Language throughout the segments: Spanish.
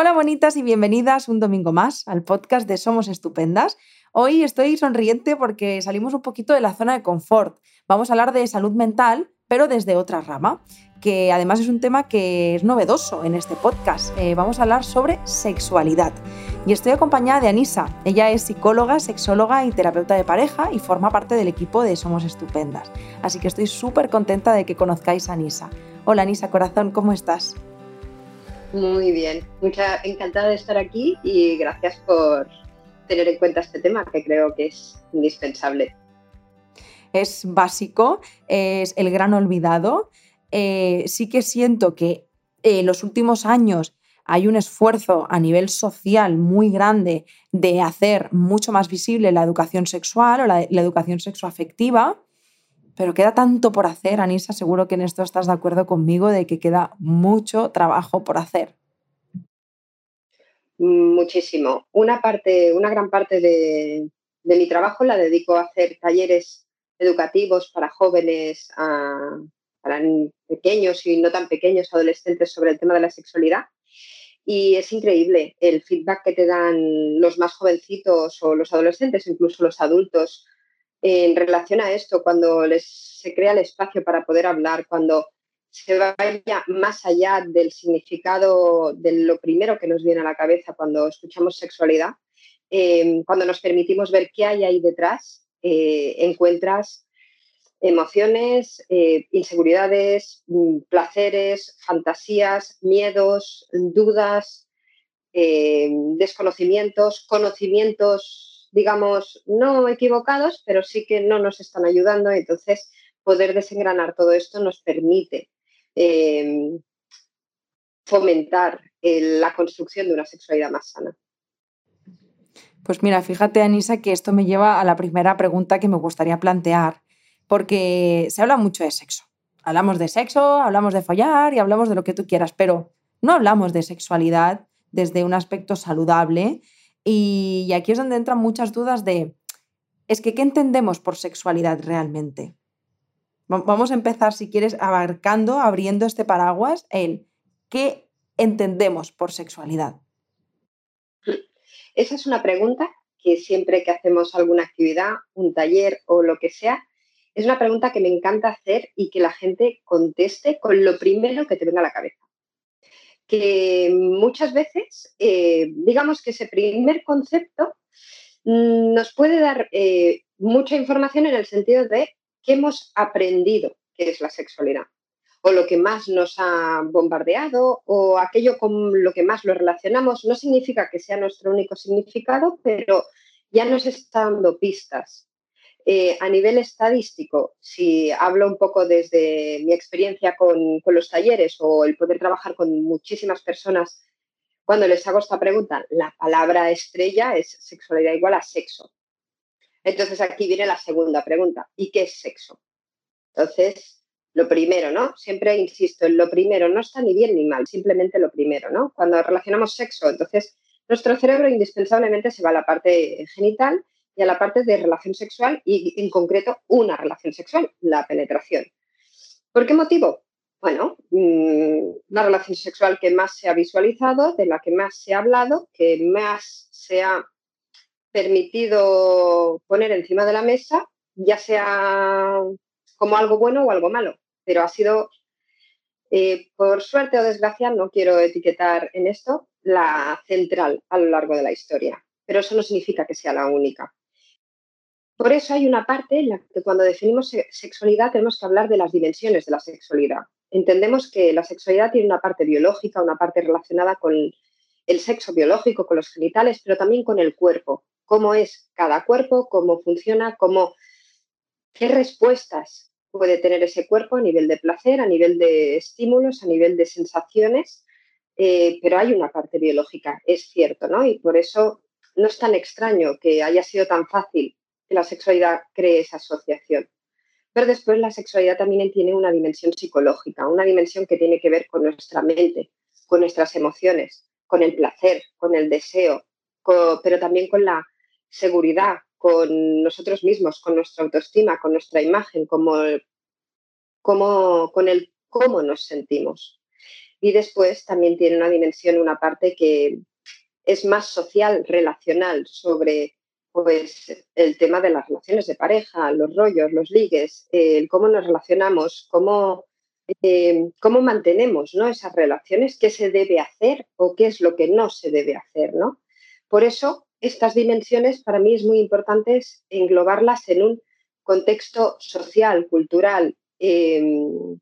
Hola bonitas y bienvenidas un domingo más al podcast de Somos Estupendas. Hoy estoy sonriente porque salimos un poquito de la zona de confort. Vamos a hablar de salud mental, pero desde otra rama, que además es un tema que es novedoso en este podcast. Eh, vamos a hablar sobre sexualidad. Y estoy acompañada de Anisa. Ella es psicóloga, sexóloga y terapeuta de pareja y forma parte del equipo de Somos Estupendas. Así que estoy súper contenta de que conozcáis a Anisa. Hola Anisa, corazón, ¿cómo estás? Muy bien, mucha encantada de estar aquí y gracias por tener en cuenta este tema que creo que es indispensable. Es básico, es el gran olvidado. Eh, sí que siento que en los últimos años hay un esfuerzo a nivel social muy grande de hacer mucho más visible la educación sexual o la, la educación sexoafectiva, pero queda tanto por hacer, Anisa, seguro que en esto estás de acuerdo conmigo de que queda mucho trabajo por hacer. Muchísimo. Una parte, una gran parte de, mi trabajo la dedico a hacer talleres educativos para jóvenes, para pequeños y no tan pequeños, adolescentes sobre el tema de la sexualidad. Y es increíble el feedback que te dan los más jovencitos o los adolescentes, incluso los adultos, en relación a esto, cuando les, se crea el espacio para poder hablar, cuando se vaya más allá del significado de lo primero que nos viene a la cabeza cuando escuchamos sexualidad, eh, cuando nos permitimos ver qué hay ahí detrás, eh, encuentras emociones, eh, inseguridades, mm, placeres, fantasías, miedos, dudas, desconocimientos, conocimientos digamos, no equivocados, pero sí que no nos están ayudando. Entonces, poder desengranar todo esto nos permite em, fomentar la construcción de una sexualidad más sana. Pues mira, fíjate, Anisa, que esto me lleva a la primera pregunta que me gustaría plantear, porque se habla mucho de sexo. Hablamos de sexo, hablamos de follar y hablamos de lo que tú quieras, pero no hablamos de sexualidad desde un aspecto saludable y, aquí es donde entran muchas dudas de, es que, ¿qué entendemos por sexualidad realmente? Vamos a empezar, si quieres, abarcando, abriendo este paraguas en qué entendemos por sexualidad. Esa es una pregunta que siempre que hacemos alguna actividad, un taller o lo que sea, es una pregunta que me encanta hacer y que la gente conteste con lo primero que te venga a la cabeza que muchas veces, eh, digamos que ese primer concepto mm, nos puede dar eh, mucha información en el sentido de qué hemos aprendido que es la sexualidad, o lo que más nos ha bombardeado, o aquello con lo que más lo relacionamos. No significa que sea nuestro único significado, pero ya nos está dando pistas eh, a nivel estadístico, si hablo un poco desde mi experiencia con, los talleres o el poder trabajar con muchísimas personas, cuando les hago esta pregunta, la palabra estrella es sexualidad igual a sexo. Entonces aquí viene la segunda pregunta, ¿y qué es sexo? Entonces, lo primero, ¿no? Siempre insisto, en lo primero no está ni bien ni mal, simplemente lo primero, ¿no? Cuando relacionamos sexo, entonces nuestro cerebro indispensablemente se va a la parte genital y a la parte de relación sexual y en concreto una relación sexual, la penetración. ¿Por qué motivo? Bueno, mm, una relación sexual que más se ha visualizado, de la que más se ha hablado, que más se ha permitido poner encima de la mesa, ya sea como algo bueno o algo malo, pero ha sido, eh, por suerte o desgracia, no quiero etiquetar en esto, la central a lo largo de la historia, pero eso no significa que sea la única. Por eso hay una parte en la que cuando definimos sexualidad tenemos que hablar de las dimensiones de la sexualidad. Entendemos que la sexualidad tiene una parte biológica, una parte relacionada con el sexo biológico, con los genitales, pero también con el cuerpo. Cómo es cada cuerpo, cómo funciona, cómo, qué respuestas puede tener ese cuerpo a nivel de placer, a nivel de estímulos, a nivel de sensaciones. Eh, pero hay una parte biológica, es cierto, ¿no? Y por eso no es tan extraño que haya sido tan fácil la sexualidad cree esa asociación. Pero después la sexualidad también tiene una dimensión psicológica, una dimensión que tiene que ver con nuestra mente, con nuestras emociones, con el placer, con el deseo, pero también con la seguridad, con nosotros mismos, con nuestra autoestima, con nuestra imagen, como, como, con el cómo nos sentimos. Y después también tiene una dimensión, una parte que es más social, relacional, sobre pues, el tema de las relaciones de pareja, los rollos, los ligues, el cómo nos relacionamos, cómo, eh, cómo mantenemos ¿no? esas relaciones, qué se debe hacer o qué es lo que no se debe hacer. ¿no? Por eso, estas dimensiones para mí es muy importante englobarlas en un contexto social, cultural, em,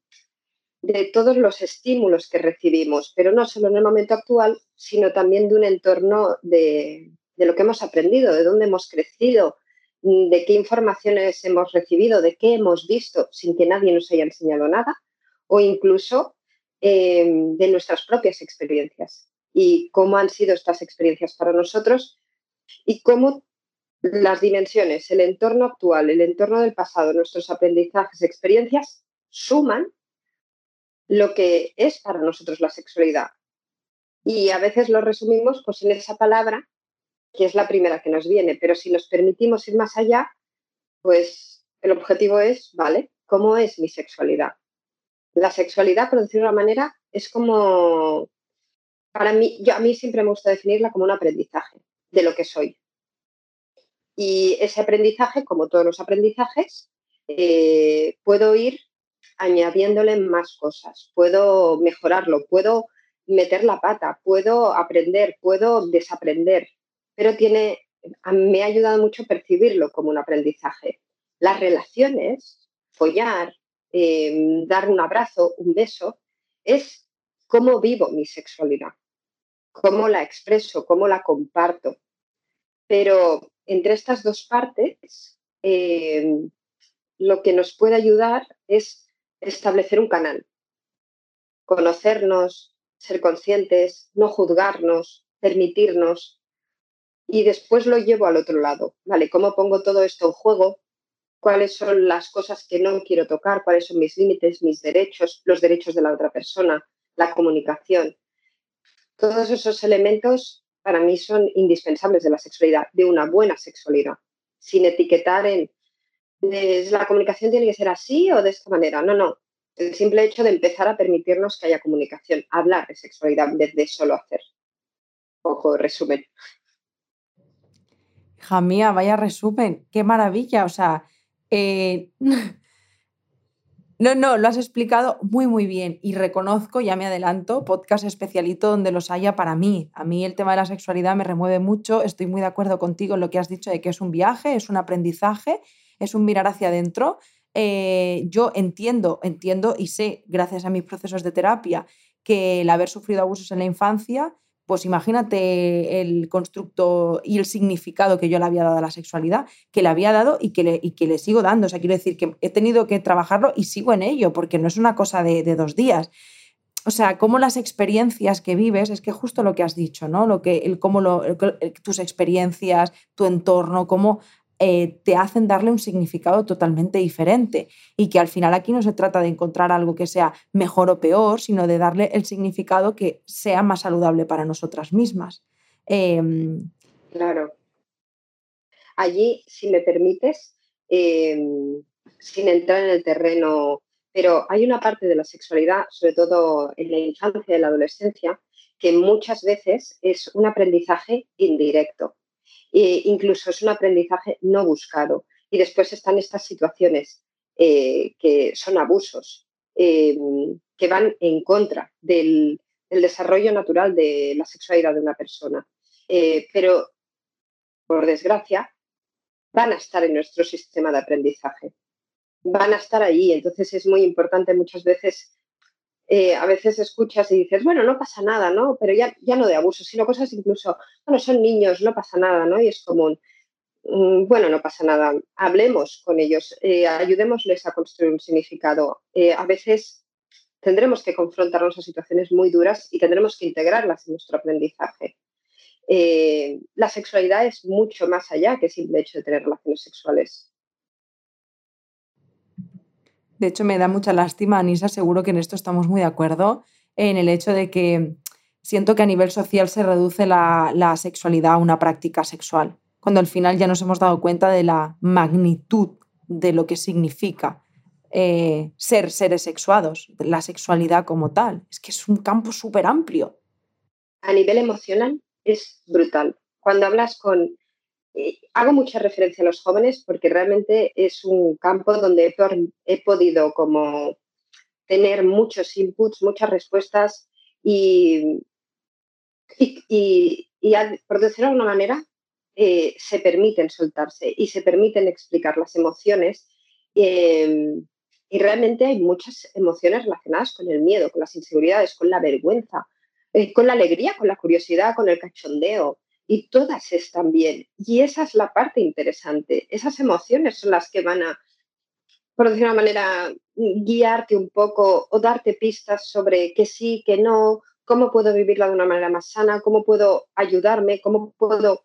de todos los estímulos que recibimos, pero no solo en el momento actual, sino también de un entorno de, de lo que hemos aprendido, de dónde hemos crecido, de qué informaciones hemos recibido, de qué hemos visto sin que nadie nos haya enseñado nada, o incluso em, de nuestras propias experiencias y cómo han sido estas experiencias para nosotros y cómo las dimensiones, el entorno actual, el entorno del pasado, nuestros aprendizajes, experiencias, suman lo que es para nosotros la sexualidad. Y a veces lo resumimos pues, en esa palabra, que es la primera que nos viene, pero si nos permitimos ir más allá, pues el objetivo es, ¿vale? ¿Cómo es mi sexualidad? La sexualidad, por decirlo de una manera, es como, para mí, yo, a mí siempre me gusta definirla como un aprendizaje de lo que soy. Y ese aprendizaje, como todos los aprendizajes, eh, puedo ir añadiéndole más cosas, puedo mejorarlo, puedo meter la pata, puedo aprender, puedo desaprender, pero tiene, me ha ayudado mucho a percibirlo como un aprendizaje. Las relaciones, follar, em, dar un abrazo, un beso, es cómo vivo mi sexualidad, cómo la expreso, cómo la comparto. Pero entre estas dos partes, em, lo que nos puede ayudar es establecer un canal, conocernos, ser conscientes, no juzgarnos, permitirnos y después lo llevo al otro lado, ¿vale? ¿Cómo pongo todo esto en juego? ¿Cuáles son las cosas que no quiero tocar? ¿Cuáles son mis límites, mis derechos, los derechos de la otra persona, la comunicación? Todos esos elementos para mí son indispensables de la sexualidad, de una buena sexualidad, sin etiquetar en la comunicación tiene que ser así o de esta manera. No, no. El simple hecho de empezar a permitirnos que haya comunicación, hablar de sexualidad en vez de solo hacer. Ojo, resumen. Hija vaya resumen. Qué maravilla. O sea, eh, no, no, lo has explicado muy, muy bien. Y reconozco, ya me adelanto, podcast especialito donde los haya para mí. A mí el tema de la sexualidad me remueve mucho. Estoy muy de acuerdo contigo en lo que has dicho de que es un viaje, es un aprendizaje es un mirar hacia adentro. Eh, yo entiendo, entiendo y sé, gracias a mis procesos de terapia, que el haber sufrido abusos en la infancia, pues imagínate el constructo y el significado que yo le había dado a la sexualidad, que le había dado y que le, y que le sigo dando. O sea, quiero decir que he tenido que trabajarlo y sigo en ello, porque no es una cosa de, dos días. O sea, cómo las experiencias que vives, es que justo lo que has dicho, ¿no? Lo que, el, cómo tus experiencias, tu entorno, cómo eh, te hacen darle un significado totalmente diferente y que al final aquí no se trata de encontrar algo que sea mejor o peor, sino de darle el significado que sea más saludable para nosotras mismas. Em, claro. Allí, si me permites, em, sin entrar en el terreno, pero hay una parte de la sexualidad, sobre todo en la infancia y la adolescencia, que muchas veces es un aprendizaje indirecto incluso es un aprendizaje no buscado. Y después están estas situaciones eh, que son abusos, em, que van en contra del, desarrollo natural de la sexualidad de una persona. Eh, pero, por desgracia, van a estar en nuestro sistema de aprendizaje. Van a estar ahí. Entonces es muy importante muchas veces eh, a veces escuchas y dices, bueno, no pasa nada, ¿no? Pero ya, ya no de abuso, sino cosas incluso, bueno, son niños, no pasa nada, ¿no? Y es común. Mm, bueno, no pasa nada, hablemos con ellos, eh, ayudémosles a construir un significado. Eh, a veces tendremos que confrontarnos a situaciones muy duras y tendremos que integrarlas en nuestro aprendizaje. la sexualidad es mucho más allá que simple hecho de tener relaciones sexuales. De hecho, me da mucha lástima, Anisa, seguro que en esto estamos muy de acuerdo, en el hecho de que siento que a nivel social se reduce la, sexualidad a una práctica sexual, cuando al final ya nos hemos dado cuenta de la magnitud de lo que significa eh, ser seres sexuados, la sexualidad como tal. Es que es un campo súper amplio. A nivel emocional es brutal. Cuando hablas con... Eh, hago mucha referencia a los jóvenes porque realmente es un campo donde he podido como tener muchos inputs, muchas respuestas y, y, por decirlo de alguna manera, eh, se permiten soltarse y se permiten explicar las emociones. Em, y realmente hay muchas emociones relacionadas con el miedo, con las inseguridades, con la vergüenza, eh, con la alegría, con la curiosidad, con el cachondeo. Y todas están bien. Y esa es la parte interesante. Esas emociones son las que van a por decir una manera, guiarte un poco o darte pistas sobre que sí, que no, cómo puedo vivirla de una manera más sana, cómo puedo ayudarme, cómo puedo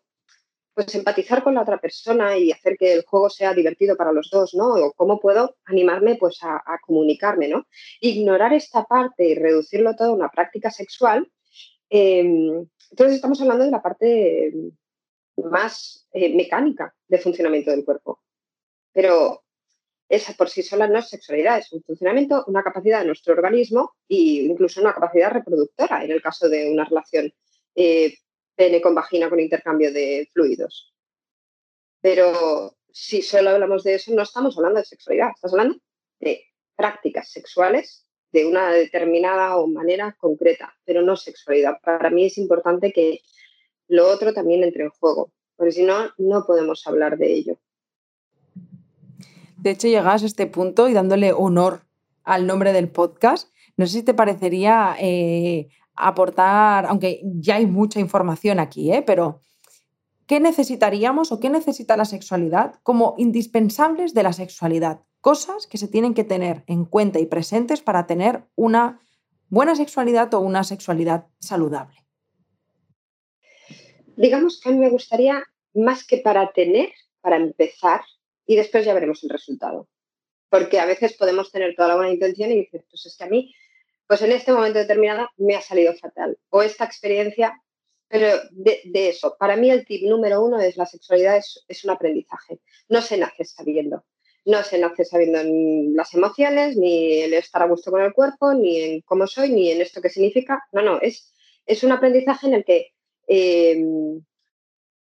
pues empatizar con la otra persona y hacer que el juego sea divertido para los dos, ¿no? O cómo puedo animarme pues a, comunicarme, ¿no? Ignorar esta parte y reducirlo todo a una práctica sexual. Em, entonces estamos hablando de la parte más eh, mecánica de funcionamiento del cuerpo. Pero esa por sí sola no es sexualidad, es un funcionamiento, una capacidad de nuestro organismo e incluso una capacidad reproductora en el caso de una relación eh, pene con vagina con intercambio de fluidos. Pero si solo hablamos de eso, no estamos hablando de sexualidad, estamos hablando de prácticas sexuales de una determinada o manera concreta, pero no sexualidad. Para mí es importante que lo otro también entre en juego, porque si no, no podemos hablar de ello. De hecho, llegas a este punto y dándole honor al nombre del podcast, no sé si te parecería eh, aportar, aunque ya hay mucha información aquí, ¿eh? pero ¿qué necesitaríamos o qué necesita la sexualidad como indispensables de la sexualidad? Cosas que se tienen que tener en cuenta y presentes para tener una buena sexualidad o una sexualidad saludable. Digamos que a mí me gustaría, más que para tener, para empezar, y después ya veremos el resultado. Porque a veces podemos tener toda la buena intención y dices, pues es que a mí, pues en este momento determinado me ha salido fatal. O esta experiencia, pero de, eso, para mí el tip número uno es la sexualidad es, un aprendizaje. No se nace sabiendo. No se nace sabiendo las emociones, ni el estar a gusto con el cuerpo, ni en cómo soy, ni en esto que significa. No, no, es, es un aprendizaje en el que eh,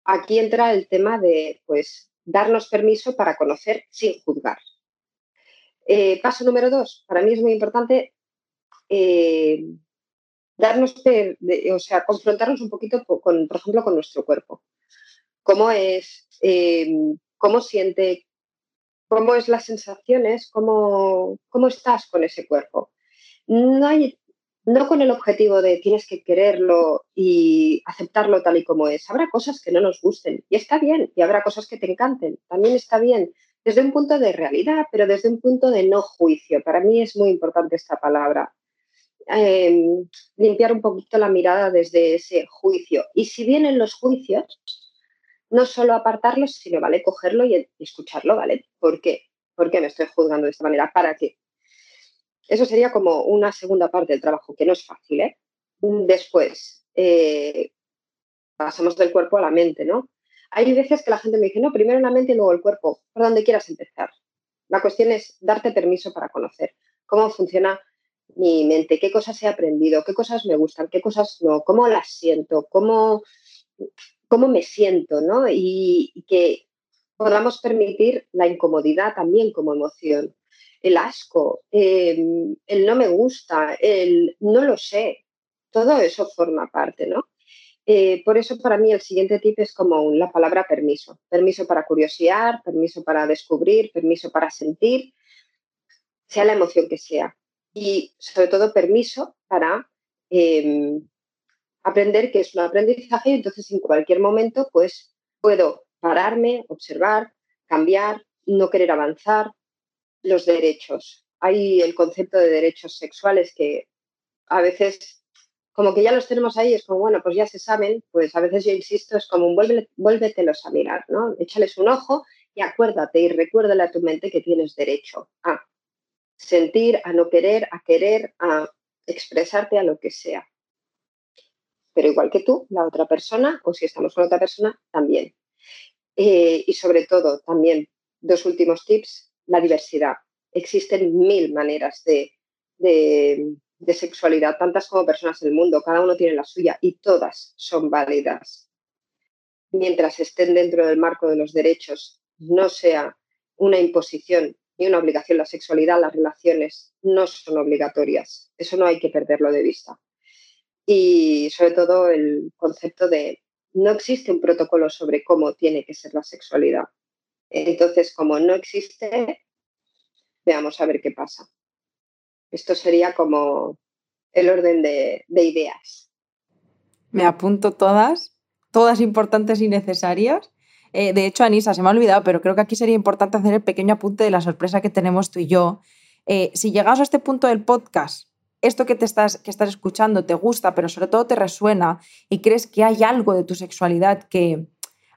aquí entra el tema de, pues, darnos permiso para conocer sin juzgar. Eh, paso número dos, para mí es muy importante eh, darnos, o sea, confrontarnos un poquito con, por ejemplo, con nuestro cuerpo. ¿Cómo es? ¿Cómo siente? ¿Cómo es las sensaciones? ¿Cómo, ¿Cómo estás con ese cuerpo? No hay no con el objetivo de tienes que quererlo y aceptarlo tal y como es. Habrá cosas que no nos gusten y está bien, y habrá cosas que te encanten, también está bien, desde un punto de realidad, pero desde un punto de no juicio. Para mí es muy importante esta palabra. Em, limpiar un poquito la mirada desde ese juicio. Y si vienen los juicios, no solo apartarlos, sino, ¿vale? Cogerlo y escucharlo, ¿vale? ¿Por qué? ¿Por qué me estoy juzgando de esta manera? ¿Para qué? Eso sería como una segunda parte del trabajo, que no es fácil. ¿eh? Después, eh, pasamos del cuerpo a la mente, ¿no? Hay veces que la gente me dice, no, primero la mente y luego el cuerpo, por donde quieras empezar. La cuestión es darte permiso para conocer cómo funciona mi mente, qué cosas he aprendido, qué cosas me gustan, qué cosas no, cómo las siento, cómo, cómo me siento, ¿no? Y, que podamos permitir la incomodidad también como emoción el asco, em, el no me gusta, el no lo sé, todo eso forma parte, ¿no? Eh, por eso para mí el siguiente tip es como la palabra permiso. Permiso para curiosear, permiso para descubrir, permiso para sentir, sea la emoción que sea. Y sobre todo permiso para em, aprender que es un aprendizaje y entonces en cualquier momento pues puedo pararme, observar, cambiar, no querer avanzar, los derechos. Hay el concepto de derechos sexuales que a veces, como que ya los tenemos ahí, es como, bueno, pues ya se saben, pues a veces yo insisto, es como, vuelve, vuélvetelos a mirar, ¿no? Échales un ojo y acuérdate y recuérdale a tu mente que tienes derecho a sentir, a no querer, a querer, a expresarte a lo que sea. Pero igual que tú, la otra persona, o si estamos con otra persona, también. Eh, y sobre todo, también, dos últimos tips la diversidad. existen mil maneras de, de sexualidad, tantas como personas en el mundo, cada uno tiene la suya y todas son válidas. Mientras estén dentro del marco de los derechos, no sea una imposición ni una obligación la sexualidad, las relaciones no son obligatorias. Eso no hay que perderlo de vista. Y sobre todo el concepto de no existe un protocolo sobre cómo tiene que ser la sexualidad. Entonces, como no existe, veamos a ver qué pasa. Esto sería como el orden de, ideas. Me apunto todas, todas importantes y necesarias. Eh, de hecho, Anisa, se me ha olvidado, pero creo que aquí sería importante hacer el pequeño apunte de la sorpresa que tenemos tú y yo. Eh, si llegas a este punto del podcast, esto que, te estás, que estás escuchando te gusta, pero sobre todo te resuena y crees que hay algo de tu sexualidad que,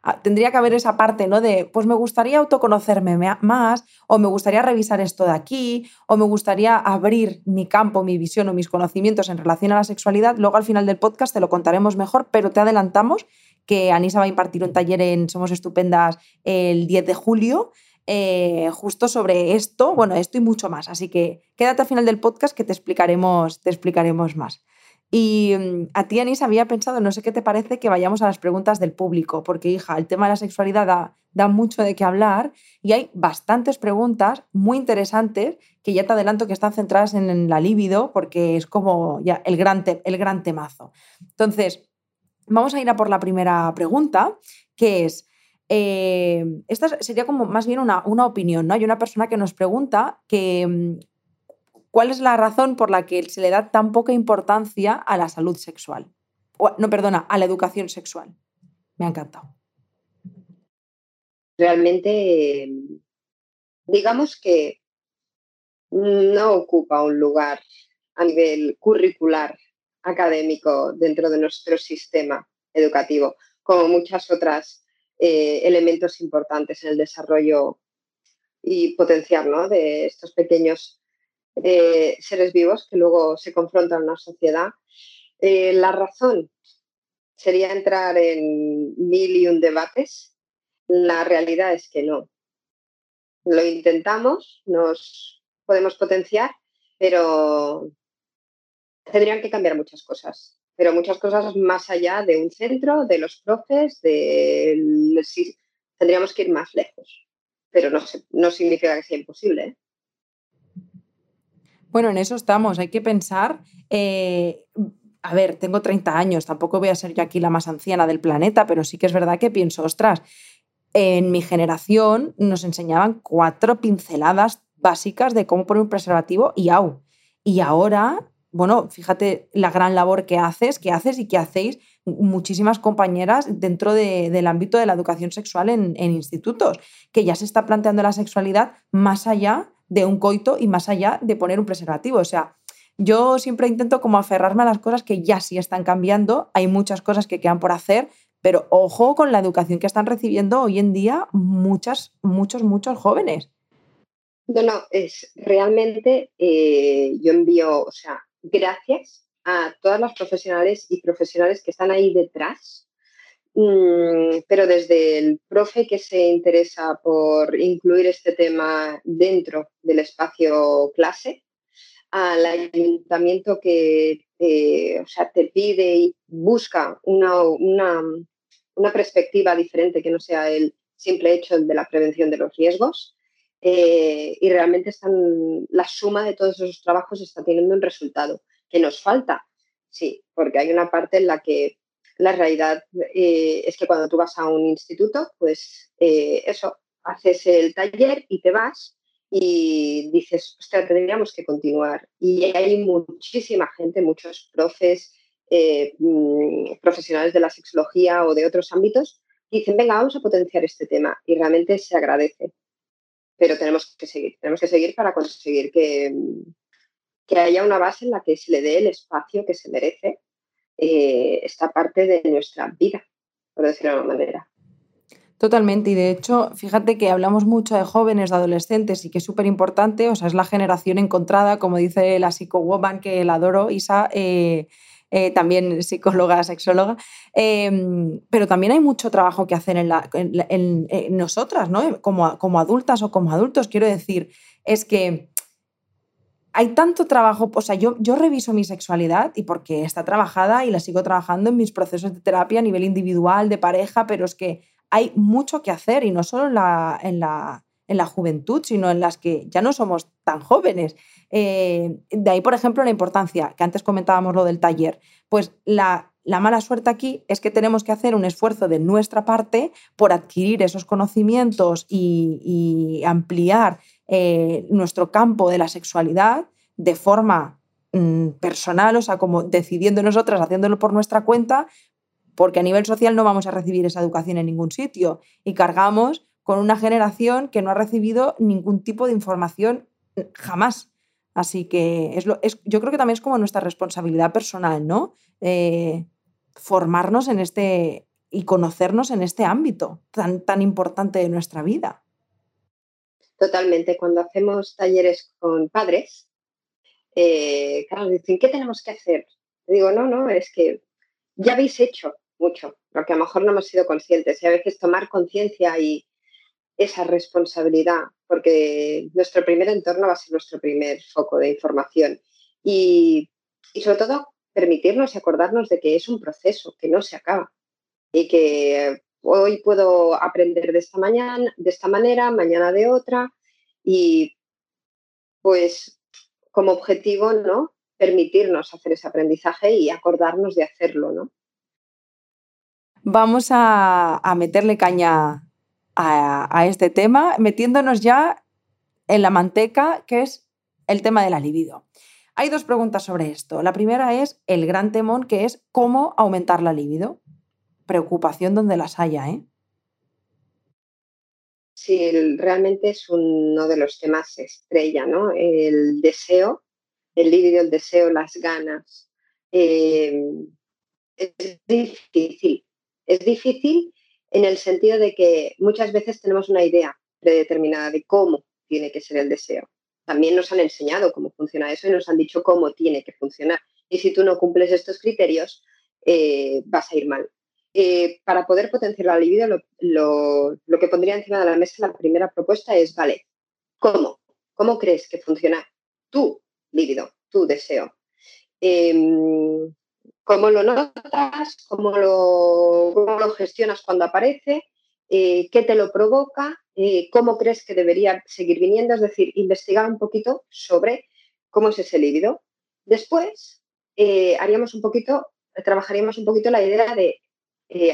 Ah, tendría que haber esa parte, ¿no? De, pues me gustaría autoconocerme más, o me gustaría revisar esto de aquí, o me gustaría abrir mi campo, mi visión o mis conocimientos en relación a la sexualidad. Luego al final del podcast te lo contaremos mejor, pero te adelantamos que Anisa va a impartir un taller en Somos Estupendas el 10 de julio. Eh, justo sobre esto, bueno, esto y mucho más. Así que quédate al final del podcast que te explicaremos, te explicaremos más. Y mm, a ti, Anis, había pensado, no sé qué te parece, que vayamos a las preguntas del público, porque, hija, el tema de la sexualidad da, mucho de qué hablar y hay bastantes preguntas muy interesantes que ya te adelanto que están centradas en, la libido, porque es como ya el gran, el gran temazo. Entonces, vamos a ir a por la primera pregunta, que es, eh, esta sería como más bien una, una, opinión, ¿no? Hay una persona que nos pregunta que mm, ¿Cuál es la razón por la que se le da tan poca importancia a la salud sexual? no, perdona, a la educación sexual. Me ha encantado. Realmente, digamos que no ocupa un lugar a nivel curricular académico dentro de nuestro sistema educativo, como muchas otras eh, elementos importantes en el desarrollo y potenciar de estos pequeños eh, seres vivos que luego se confrontan a una sociedad. Eh, la razón sería entrar en mil y un debates. La realidad es que no. Lo intentamos, nos podemos potenciar, pero tendrían que cambiar muchas cosas. Pero muchas cosas más allá de un centro, de los profes, de... tendríamos que ir más lejos. Pero no, no significa que sea imposible. ¿eh? Bueno, en eso estamos. Hay que pensar. Eh, a ver, tengo 30 años, tampoco voy a ser yo aquí la más anciana del planeta, pero sí que es verdad que pienso, ostras, en mi generación nos enseñaban cuatro pinceladas básicas de cómo poner un preservativo y au. Y ahora, bueno, fíjate la gran labor que haces, que haces y que hacéis muchísimas compañeras dentro del ámbito de la educación sexual en, institutos, que ya se está planteando la sexualidad más allá de un coito y más allá de poner un preservativo. O sea, yo siempre intento como aferrarme a las cosas que ya sí están cambiando, hay muchas cosas que quedan por hacer, pero ojo con la educación que están recibiendo hoy en día muchas, muchos, muchos jóvenes. No, no, es realmente eh, yo envío, o sea, gracias a todas las profesionales y profesionales que están ahí detrás Mm, pero desde el profe que se interesa por incluir este tema dentro del espacio clase, al ayuntamiento que te, sea, te pide y busca una, una, perspectiva diferente que no sea el simple hecho de la prevención de los riesgos. Eh, y realmente están, la suma de todos esos trabajos está teniendo un resultado. que nos falta? Sí, porque hay una parte en la que la realidad eh, es que cuando tú vas a un instituto, pues eh, eso, haces el taller y te vas y dices, ostras, tendríamos que continuar. Y hay muchísima gente, muchos profes, mm, profesionales de la sexología o de otros ámbitos, que dicen, venga, vamos a potenciar este tema. Y realmente se agradece. Pero tenemos que seguir, tenemos que seguir para conseguir que, que haya una base en la que se le dé el espacio que se merece eh, esta parte de nuestra vida, por decirlo de alguna manera. Totalmente, y de hecho, fíjate que hablamos mucho de jóvenes, de adolescentes, y que es súper importante, o sea, es la generación encontrada, como dice la psico-woman que la adoro, Isa, eh, eh, también psicóloga, sexóloga, em, pero también hay mucho trabajo que hacer en, nosotras, ¿no? Como, como adultas o como adultos, quiero decir, es que hay tanto trabajo, o sea, yo, yo reviso mi sexualidad y porque está trabajada y la sigo trabajando en mis procesos de terapia a nivel individual, de pareja, pero es que hay mucho que hacer y no solo en la, en la, en la juventud, sino en las que ya no somos tan jóvenes. Eh, de ahí, por ejemplo, la importancia, que antes comentábamos lo del taller, pues la, la mala suerte aquí es que tenemos que hacer un esfuerzo de nuestra parte por adquirir esos conocimientos y, ampliar eh, nuestro campo de la sexualidad de forma mm, personal, o sea, como decidiendo nosotras, haciéndolo por nuestra cuenta, porque a nivel social no vamos a recibir esa educación en ningún sitio y cargamos con una generación que no ha recibido ningún tipo de información jamás. Así que es lo, es, yo creo que también es como nuestra responsabilidad personal, ¿no? Eh, formarnos en este y conocernos en este ámbito tan, tan importante de nuestra vida. Totalmente. Cuando hacemos talleres con padres, eh, claro, dicen, ¿qué tenemos que hacer? digo, no, no, es que ya habéis hecho mucho, lo que a lo mejor no hemos sido conscientes y a veces tomar conciencia y esa responsabilidad, porque nuestro primer entorno va a ser nuestro primer foco de información y, sobre todo permitirnos y acordarnos de que es un proceso, que no se acaba y que hoy puedo aprender de esta mañana, de esta manera, mañana de otra y pues como objetivo, ¿no? Permitirnos hacer ese aprendizaje y acordarnos de hacerlo, ¿no? vamos a, meterle caña a, este tema, metiéndonos ya en la manteca, que es el tema de la libido. Hay dos preguntas sobre esto. La primera es el gran temón, que es cómo aumentar la libido. Preocupación donde las haya, ¿eh? Sí, realmente es uno de los temas estrella, ¿no? El deseo, el libido, el deseo, las ganas. Eh, es difícil es difícil en el sentido de que muchas veces tenemos una idea predeterminada de cómo tiene que ser el deseo. También nos han enseñado cómo funciona eso y nos han dicho cómo tiene que funcionar. Y si tú no cumples estos criterios, eh, vas a ir mal. Eh, para poder potenciar la libido, lo, que pondría encima de la mesa la primera propuesta es, vale, ¿cómo? ¿Cómo crees que funciona tu libido, tu deseo? Em, cómo lo notas, cómo lo, gestionas cuando aparece, eh, qué te lo provoca, eh, cómo crees que debería seguir viniendo, es decir, investigar un poquito sobre cómo es ese líbido. Después, eh, haríamos un poquito, trabajaríamos un poquito la idea de,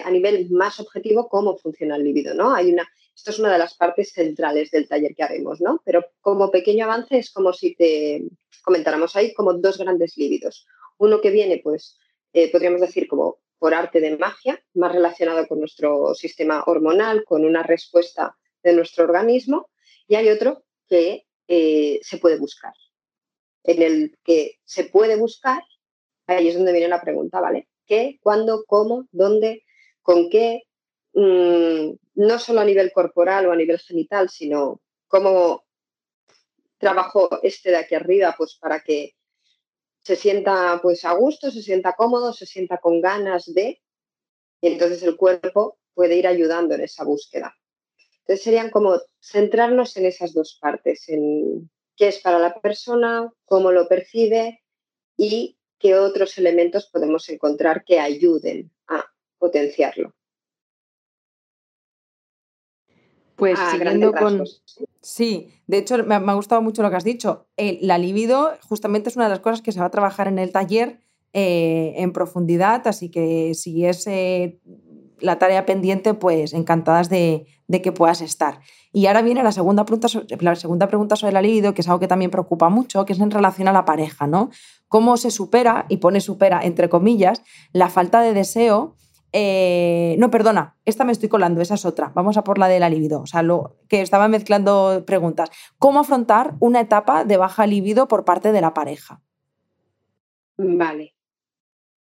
a nivel más objetivo, cómo funciona el líbido, ¿no? Esto es una de las partes centrales del taller que haremos, ¿no? Pero como pequeño avance es como si te comentáramos ahí como dos grandes líbidos. Uno que viene, pues, eh, podríamos decir como por arte de magia, más relacionado con nuestro sistema hormonal, con una respuesta de nuestro organismo, y hay otro que eh, se puede buscar. En el que se puede buscar, ahí es donde viene la pregunta, ¿vale? ¿Qué, cuándo, cómo, dónde, con qué? Mm, no solo a nivel corporal o a nivel genital, sino cómo trabajo este de aquí arriba, pues para que se sienta pues a gusto, se sienta cómodo, se sienta con ganas de, y entonces el cuerpo puede ir ayudando en esa búsqueda. Entonces serían como centrarnos en esas dos partes, en qué es para la persona, cómo lo percibe y qué otros elementos podemos encontrar que ayuden a potenciarlo. Pues siguiendo con... Sí, de hecho me ha, gustado mucho lo que has dicho. la libido justamente es una de las cosas que se va a trabajar en el taller eh, en profundidad, así que si es eh, la tarea pendiente, pues encantadas de, que puedas estar. Y ahora viene la segunda, pregunta, la segunda pregunta sobre la libido, que es algo que también preocupa mucho, que es en relación a la pareja, ¿no? ¿Cómo se supera, y pone supera entre comillas, la falta de deseo eh, no, perdona, esta me estoy colando, esa es otra. Vamos a por la de la libido. O sea, lo que estaba mezclando preguntas. ¿Cómo afrontar una etapa de baja libido por parte de la pareja? Vale.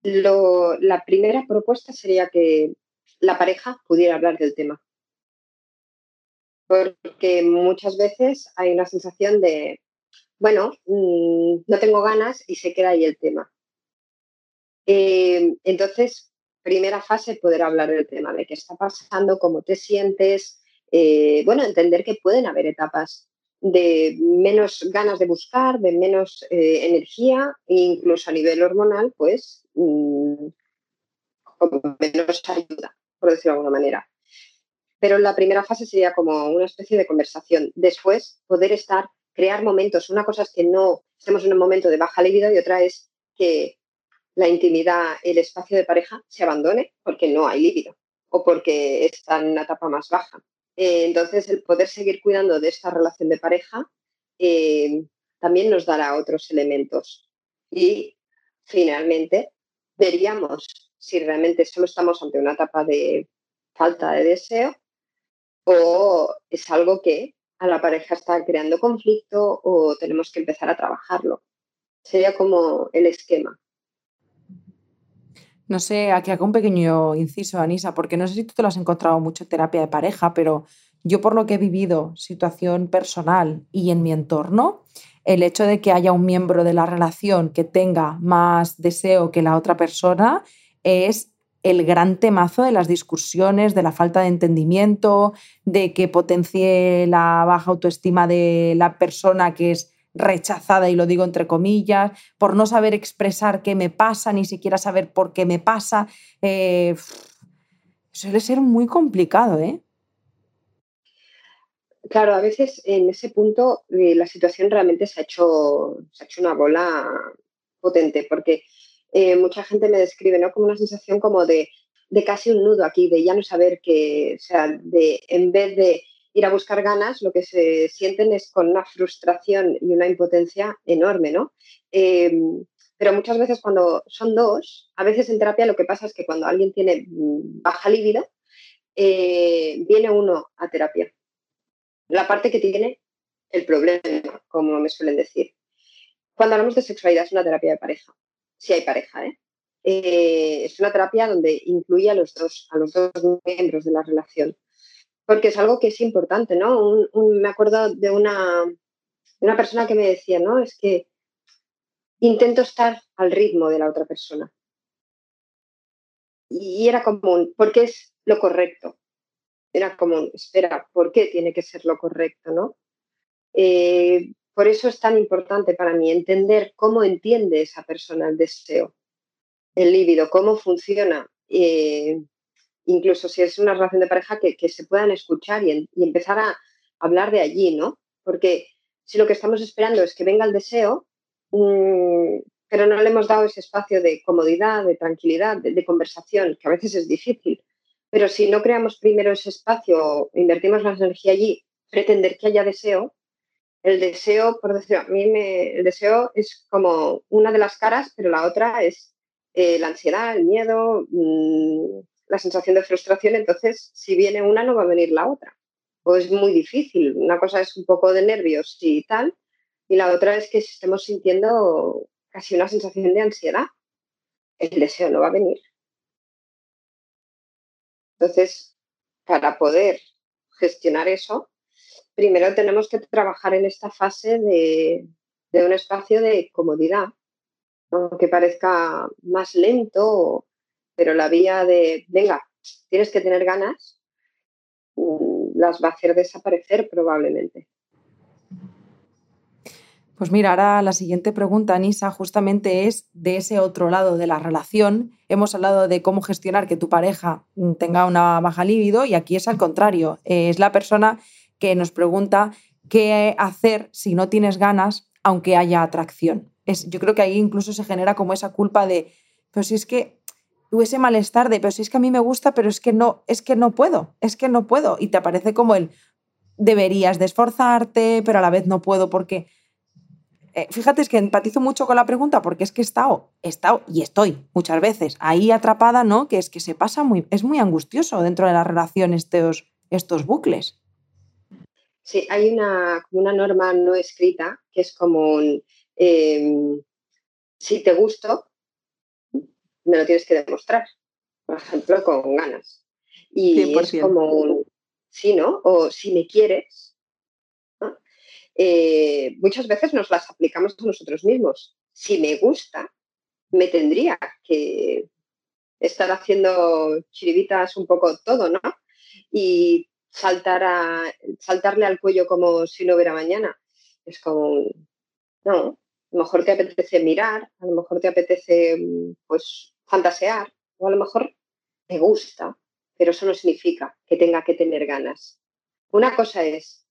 la primera propuesta sería que la pareja pudiera hablar del tema. Porque muchas veces hay una sensación de, bueno, mm, no tengo ganas y se queda ahí el tema. Eh, entonces, primera fase, poder hablar del tema, de qué está pasando, cómo te sientes, eh, bueno, entender que pueden haber etapas de menos ganas de buscar, de menos eh, energía, e incluso a nivel hormonal, pues mm, menos ayuda, por decirlo de alguna manera. Pero la primera fase sería como una especie de conversación. Después, poder estar, crear momentos. Una cosa es que no estemos en un momento de baja libido y otra es que la intimidad, el espacio de pareja se abandone porque no hay líbido o porque está en una etapa más baja. Eh, entonces, el poder seguir cuidando de esta relación de pareja eh, también nos dará otros elementos. Y finalmente, veríamos si realmente solo estamos ante una etapa de falta de deseo o es algo que a la pareja está creando conflicto o tenemos que empezar a trabajarlo. Sería como el esquema. No sé, aquí hago un pequeño inciso, Anisa, porque no sé si tú te lo has encontrado mucho en terapia de pareja, pero yo por lo que he vivido, situación personal y en mi entorno, el hecho de que haya un miembro de la relación que tenga más deseo que la otra persona es el gran temazo de las discusiones, de la falta de entendimiento, de que potencie la baja autoestima de la persona que es rechazada, y lo digo entre comillas, por no saber expresar qué me pasa, ni siquiera saber por qué me pasa. Eh, suele ser muy complicado, ¿eh? Claro, a veces en ese punto eh, la situación realmente se ha, hecho, se ha hecho una bola potente, porque eh, mucha gente me describe ¿no? como una sensación como de, de, casi un nudo aquí, de ya no saber qué, o sea, de en vez de ir a buscar ganas, lo que se sienten es con una frustración y una impotencia enorme, ¿no? Em, pero muchas veces cuando son dos, a veces en terapia lo que pasa es que cuando alguien tiene mm, baja libido, eh, viene uno a terapia. La parte que tiene el problema, como me suelen decir. Cuando hablamos de sexualidad es una terapia de pareja, si hay pareja, ¿eh? Eh, es una terapia donde incluye a los dos, a los dos miembros de la relación porque es algo que es importante, ¿no? me acuerdo de una, una persona que me decía, ¿no? Es que intento estar al ritmo de la otra persona. Y era común, porque es lo correcto. Era común, espera, ¿por qué tiene que ser lo correcto, no? Eh, por eso es tan importante para mí entender cómo entiende esa persona el deseo, el líbido, cómo funciona. Eh, incluso si es una relación de pareja, que, se puedan escuchar y, empezar a hablar de allí, ¿no? Porque si lo que estamos esperando es que venga el deseo, mm, pero no le hemos dado ese espacio de comodidad, de tranquilidad, de, conversación, que a veces es difícil. Pero si no creamos primero ese espacio, invertimos la energía allí, pretender que haya deseo, el deseo, por decirlo, a mí me, el deseo es como una de las caras, pero la otra es eh, la ansiedad, el miedo, mm, la sensación de frustración, entonces si viene una no va a venir la otra. O es muy difícil. Una cosa es un poco de nervios y tal, y la otra es que estemos sintiendo casi una sensación de ansiedad. El deseo no va a venir. Entonces, para poder gestionar eso, primero tenemos que trabajar en esta fase de, de un espacio de comodidad, aunque parezca más lento pero la vía de, venga, tienes que tener ganas, mm, las va a hacer desaparecer probablemente. Pues mira, ahora la siguiente pregunta, Anisa, justamente es de ese otro lado de la relación. Hemos hablado de cómo gestionar que tu pareja mm, tenga una baja libido y aquí es al contrario. Es la persona que nos pregunta qué hacer si no tienes ganas, aunque haya atracción. Es, yo creo que ahí incluso se genera como esa culpa de, pero si es que ese malestar de, pero si es que a mí me gusta, pero es que no, es que no puedo, es que no puedo. Y te aparece como el, deberías de esforzarte, pero a la vez no puedo porque... Eh, fíjate, es que empatizo mucho con la pregunta porque es que he estado, he estado y estoy muchas veces ahí atrapada, ¿no? Que es que se pasa muy, es muy angustioso dentro de la relación estos, estos bucles. Sí, hay una, una norma no escrita que es como em, si te gusto, me lo tienes que demostrar, por ejemplo, con ganas. Y es como un sí, ¿no? O si me quieres. Eh, muchas veces nos las aplicamos a nosotros mismos. Si me gusta, me tendría que estar haciendo chiribitas un poco todo, ¿no? Y saltar a, saltarle al cuello como si no hubiera mañana. Es como, no, a lo mejor te apetece mirar, a lo mejor te apetece pues fantasear, o a lo mejor te gusta, pero eso no significa que tenga que tener ganas. Una cosa es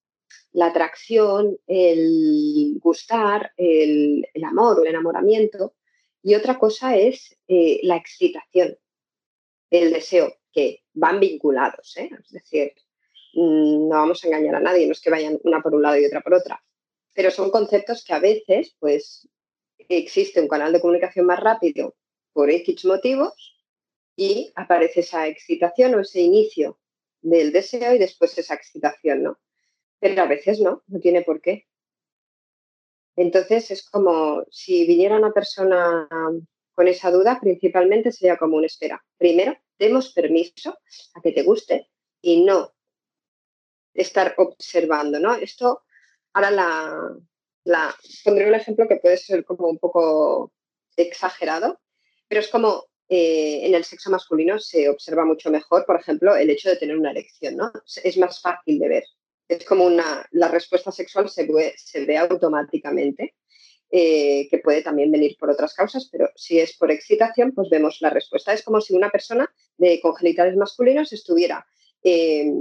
la atracción, el gustar, el, amor o el enamoramiento, y otra cosa es eh, la excitación, el deseo, que van vinculados, ¿eh? es decir, mm, no vamos a engañar a nadie, no es que vayan una por un lado y otra por otra, pero son conceptos que a veces, pues, existe un canal de comunicación más rápido por X motivos y aparece esa excitación o ese inicio del deseo y después esa excitación, ¿no? Pero a veces no, no tiene por qué. Entonces es como si viniera una persona con esa duda, principalmente sería como una espera. Primero, demos permiso a que te guste y no estar observando, ¿no? Esto, ahora la, pondré un ejemplo que puede ser como un poco exagerado, pero es como eh, en el sexo masculino se observa mucho mejor, por ejemplo, el hecho de tener una erección, ¿no? Es más fácil de ver. Es como una, la respuesta sexual se ve, se ve automáticamente, eh, que puede también venir por otras causas, pero si es por excitación, pues vemos la respuesta. Es como si una persona de, con genitales masculinos estuviera eh,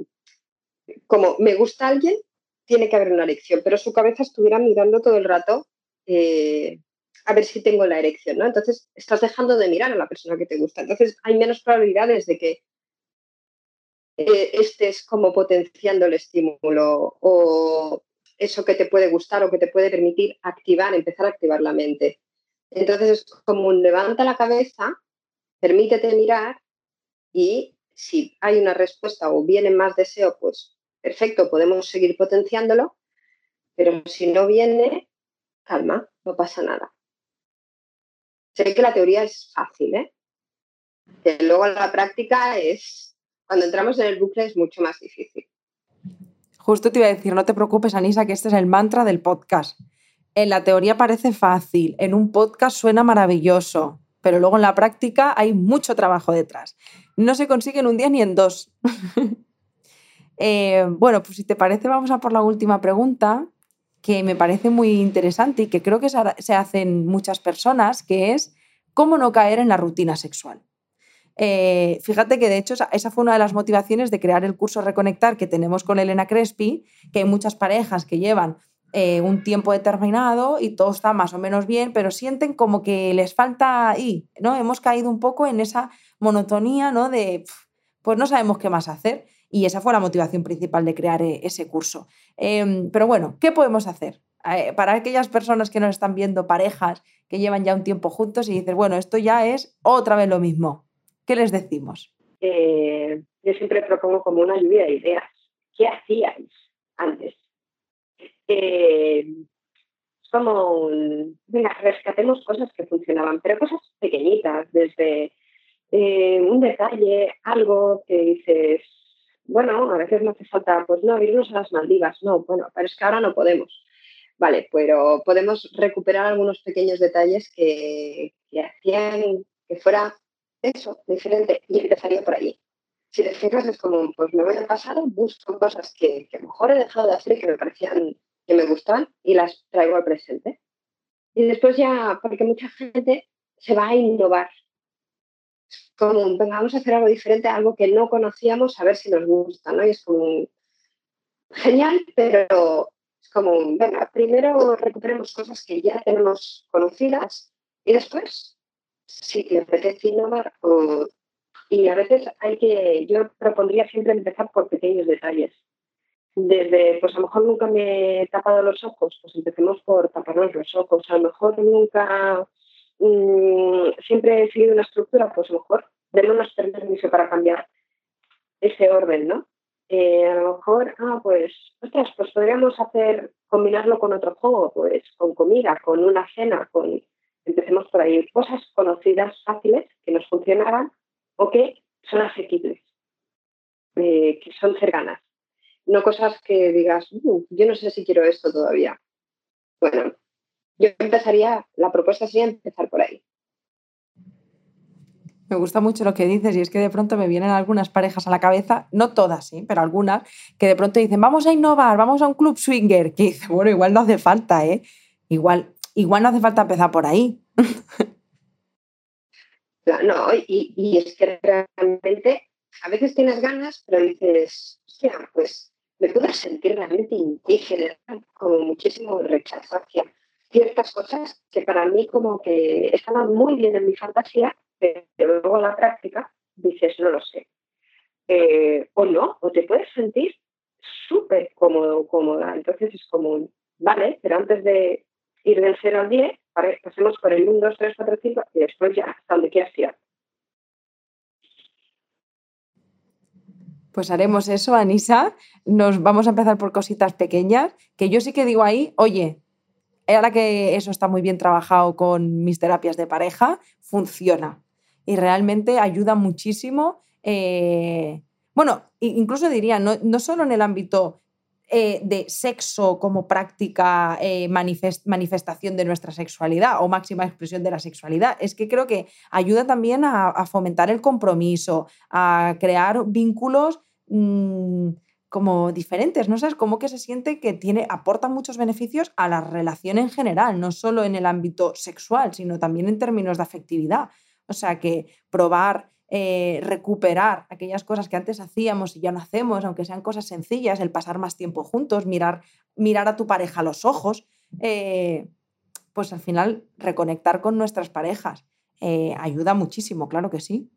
como me gusta alguien, tiene que haber una erección, pero su cabeza estuviera mirando todo el rato a ver si tengo la erección, ¿no? Entonces estás dejando de mirar a la persona que te gusta. Entonces hay menos probabilidades de que eh, estés como potenciando el estímulo o eso que te puede gustar o que te puede permitir activar, empezar a activar la mente. Entonces es como levanta la cabeza, permítete mirar y si hay una respuesta o viene más deseo, pues perfecto, podemos seguir potenciándolo, pero si no viene, calma, no pasa nada. Sé que la teoría es fácil, ¿eh? Que luego la práctica es, cuando entramos en el bucle es mucho más difícil. Justo te iba a decir, no te preocupes, Anisa, que este es el mantra del podcast. En la teoría parece fácil, en un podcast suena maravilloso, pero luego en la práctica hay mucho trabajo detrás. No se consigue en un día ni en dos. Eh, bueno, pues si te parece, vamos a por la última pregunta, que me parece muy interesante y que creo que se hacen muchas personas, que es cómo no caer en la rutina sexual. Eh, fíjate que de hecho esa fue una de las motivaciones de crear el curso Reconectar que tenemos con Elena Crespi, que hay muchas parejas que llevan eh, un tiempo determinado y todo está más o menos bien, pero sienten como que les falta ahí, ¿no? Hemos caído un poco en esa monotonía, ¿no? De, pues no sabemos qué más hacer. Y esa fue la motivación principal de crear eh, ese curso. Em, pero bueno, ¿qué podemos hacer? Eh, para aquellas personas que nos están viendo, parejas que llevan ya un tiempo juntos y dices, bueno, esto ya es otra vez lo mismo. ¿Qué les decimos? Eh, yo siempre propongo como una lluvia de ideas. ¿Qué hacíais antes? es como, venga, rescatemos cosas que funcionaban, pero cosas pequeñitas, desde un detalle, algo que dices, bueno, a veces no hace falta, pues no, irnos a las Maldivas, no, bueno, pero es que ahora no podemos. Vale, pero podemos recuperar algunos pequeños detalles que, hacían que fuera eso, diferente, y empezaría por allí. Si te fijas, es como, pues me voy al pasado, busco cosas que, que a lo mejor he dejado de hacer y que me parecían que me gustaban y las traigo al presente. Y después ya, porque mucha gente se va a innovar, como, venga, vamos a hacer algo diferente, algo que no conocíamos, a ver si nos gusta, ¿no? Y es como, genial, pero es como, venga, primero recuperemos cosas que ya tenemos conocidas y después, si te apetece innovar, o, y a veces hay que, yo propondría siempre empezar por pequeños detalles. Desde, pues a lo mejor nunca me he tapado los ojos, pues empecemos por taparnos los ojos. A lo mejor nunca siempre he seguido una estructura, pues mejor démonos permiso para cambiar ese orden, ¿no? Eh, a lo mejor, ah, pues, ostras, pues podríamos hacer, combinarlo con otro juego, pues con comida, con una cena, con, empecemos por ahí, cosas conocidas, fáciles, que nos funcionaran o que son asequibles, eh, que son cercanas. No cosas que digas, uh, yo no sé si quiero esto todavía. Bueno, yo empezaría, la propuesta sería empezar por ahí. Me gusta mucho lo que dices y es que de pronto me vienen algunas parejas a la cabeza, no todas, ¿sí? pero algunas, que de pronto dicen, vamos a innovar, vamos a un club swinger, que dice, bueno, igual no hace falta, ¿eh? Igual, igual no hace falta empezar por ahí. No, y, es que realmente a veces tienes ganas, pero dices, hostia, pues me puedo sentir realmente indígena, como muchísimo rechazo hacia ciertas cosas que para mí como que estaban muy bien en mi fantasía, pero luego en la práctica dices, no lo sé. Eh, o no, o te puedes sentir súper cómodo, cómoda. Entonces es como, vale, pero antes de ir del 0 al 10, pasemos por el 1, 2, 3, 4, 5 y después ya hasta donde quieras ir. Pues haremos eso, Anisa. Nos vamos a empezar por cositas pequeñas, que yo sí que digo ahí, oye, ahora que eso está muy bien trabajado con mis terapias de pareja, funciona. Y realmente ayuda muchísimo. Eh, bueno, incluso diría, no, no, solo en el ámbito eh, de sexo como práctica, eh, manifestación de nuestra sexualidad o máxima expresión de la sexualidad, es que creo que ayuda también a, fomentar el compromiso, a crear vínculos. Mm, como diferentes, ¿no sabes? Como que se siente que tiene, aporta muchos beneficios a la relación en general, no solo en el ámbito sexual, sino también en términos de afectividad. O sea que probar, eh, recuperar aquellas cosas que antes hacíamos y ya no hacemos, aunque sean cosas sencillas, el pasar más tiempo juntos, mirar, mirar a tu pareja a los ojos, eh, pues al final reconectar con nuestras parejas eh, ayuda muchísimo, claro que sí.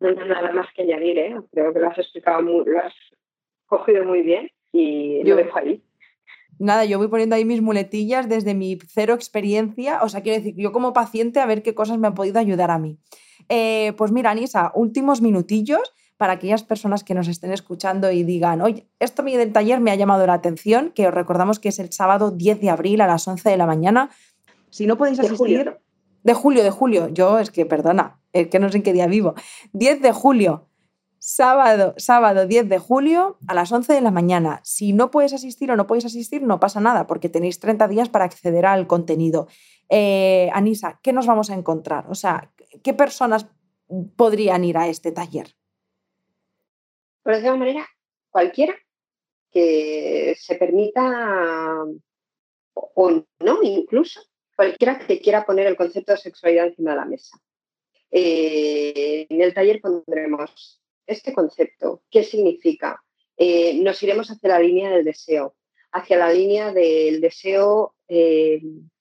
No hay nada más que añadir, ¿eh? Creo que lo has explicado, muy, lo has cogido muy bien y yo, lo dejo ahí. Nada, yo voy poniendo ahí mis muletillas desde mi cero experiencia. O sea, quiero decir, yo como paciente a ver qué cosas me han podido ayudar a mí. Eh, pues mira, Anisa, últimos minutillos para aquellas personas que nos estén escuchando y digan, oye, esto del taller me ha llamado la atención, que os recordamos que es el sábado 10 de abril a las 11 de la mañana. Si no podéis asistir... De julio, de julio. Yo es que, perdona, es que no sé en qué día vivo. 10 de julio, sábado, sábado 10 de julio a las 11 de la mañana. Si no puedes asistir o no podéis asistir, no pasa nada, porque tenéis 30 días para acceder al contenido. Eh, Anisa, ¿qué nos vamos a encontrar? O sea, ¿qué personas podrían ir a este taller? Por de alguna manera, cualquiera que se permita o no incluso cualquiera que quiera poner el concepto de sexualidad encima de la mesa. Eh, en el taller pondremos este concepto, qué significa. Eh, nos iremos hacia la línea del deseo, hacia la línea del deseo, eh,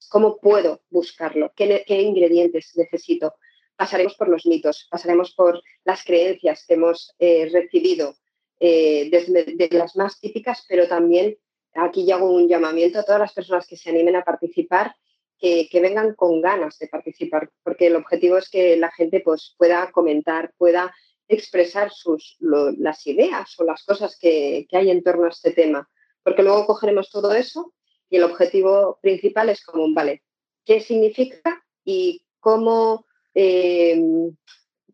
cómo puedo buscarlo, ¿Qué, ingredientes necesito. Pasaremos por los mitos, pasaremos por las creencias que hemos recibido, desde las más típicas, pero también aquí ya hago un llamamiento a todas las personas que se animen a participar que, vengan con ganas de participar, porque el objetivo es que la gente pues, pueda comentar, pueda expresar sus, las ideas o las cosas que, hay en torno a este tema, porque luego cogeremos todo eso y el objetivo principal es como, vale, ¿qué significa y cómo, eh,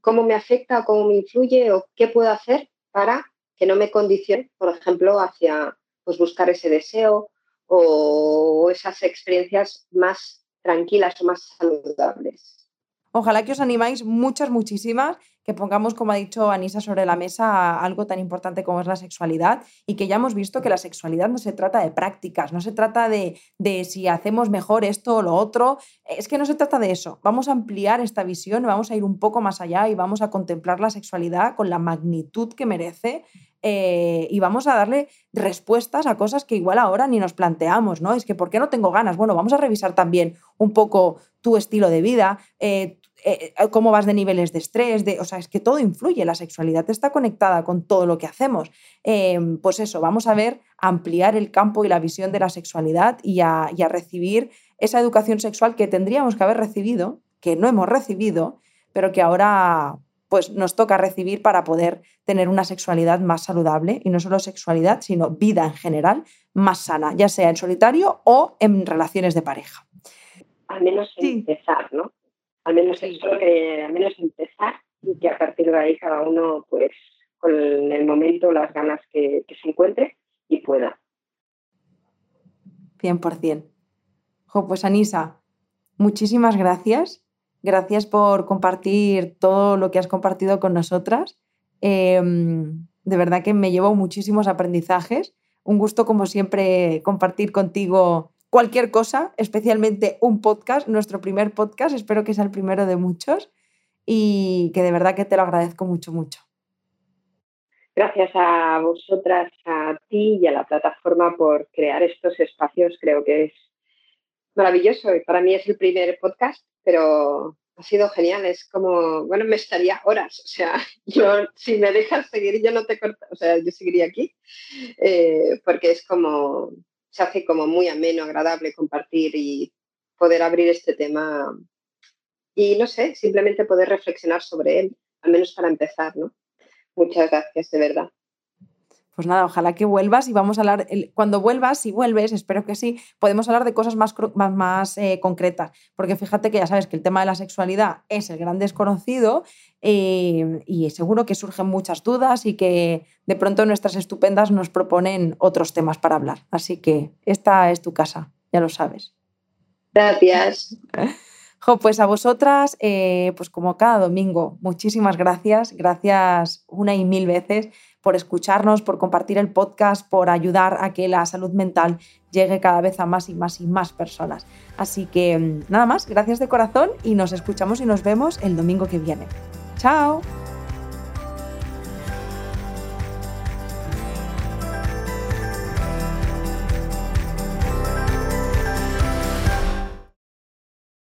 cómo me afecta o cómo me influye o qué puedo hacer para que no me condicione, por ejemplo, hacia pues, buscar ese deseo o esas experiencias más tranquilas o más saludables. Ojalá que os animáis muchas, muchísimas, que pongamos, como ha dicho Anisa, sobre la mesa algo tan importante como es la sexualidad y que ya hemos visto que la sexualidad no se trata de prácticas, no se trata de, de si hacemos mejor esto o lo otro, es que no se trata de eso. Vamos a ampliar esta visión, vamos a ir un poco más allá y vamos a contemplar la sexualidad con la magnitud que merece eh, y vamos a darle respuestas a cosas que igual ahora ni nos planteamos, ¿no? Es que ¿por qué no tengo ganas? Bueno, vamos a revisar también un poco tu estilo de vida, eh, eh, cómo vas de niveles de estrés, de, o sea, es que todo influye, la sexualidad está conectada con todo lo que hacemos. pues eso, vamos a ver, ampliar el campo y la visión de la sexualidad y a, y a recibir esa educación sexual que tendríamos que haber recibido, que no hemos recibido, pero que ahora pues nos toca recibir para poder tener una sexualidad más saludable y no solo sexualidad, sino vida en general más sana, ya sea en solitario o en relaciones de pareja. Al menos empezar, ¿no? Al menos eso, que al menos empezar y que a partir de ahí cada uno, pues, con el momento, las ganas que, se encuentre y pueda. 100%. Jo, pues Anisa, muchísimas gracias Gracias por compartir todo lo que has compartido con nosotras. Em, de verdad que me llevo muchísimos aprendizajes. Un gusto, como siempre, compartir contigo cualquier cosa, especialmente un podcast, nuestro primer podcast. Espero que sea el primero de muchos y que de verdad que te lo agradezco mucho, mucho. Gracias a vosotras, a ti y a la plataforma por crear estos espacios. Creo que es maravilloso y para mí es el primer podcast, pero ha sido genial. Es como, bueno, me estaría horas. O sea, yo, si me dejas seguir, yo no te corto, o sea, yo seguiría aquí, eh, porque es como, se hace como muy ameno, agradable compartir y poder abrir este tema y no sé, simplemente poder reflexionar sobre él, al menos para empezar, ¿no? Muchas gracias, de verdad. Pues nada, ojalá que vuelvas y vamos a hablar, cuando vuelvas, si vuelves, espero que sí, podemos hablar de cosas más, más, más eh, concretas, porque fíjate que ya sabes que el tema de la sexualidad es el gran desconocido eh, y seguro que surgen muchas dudas y que de pronto nuestras estupendas nos proponen otros temas para hablar. Así que esta es tu casa, ya lo sabes. Gracias. pues a vosotras, eh, pues como cada domingo, muchísimas gracias, gracias una y mil veces por escucharnos, por compartir el podcast, por ayudar a que la salud mental llegue cada vez a más y más y más personas. Así que mm, nada más, gracias de corazón y nos escuchamos y nos vemos el domingo que viene. Chao.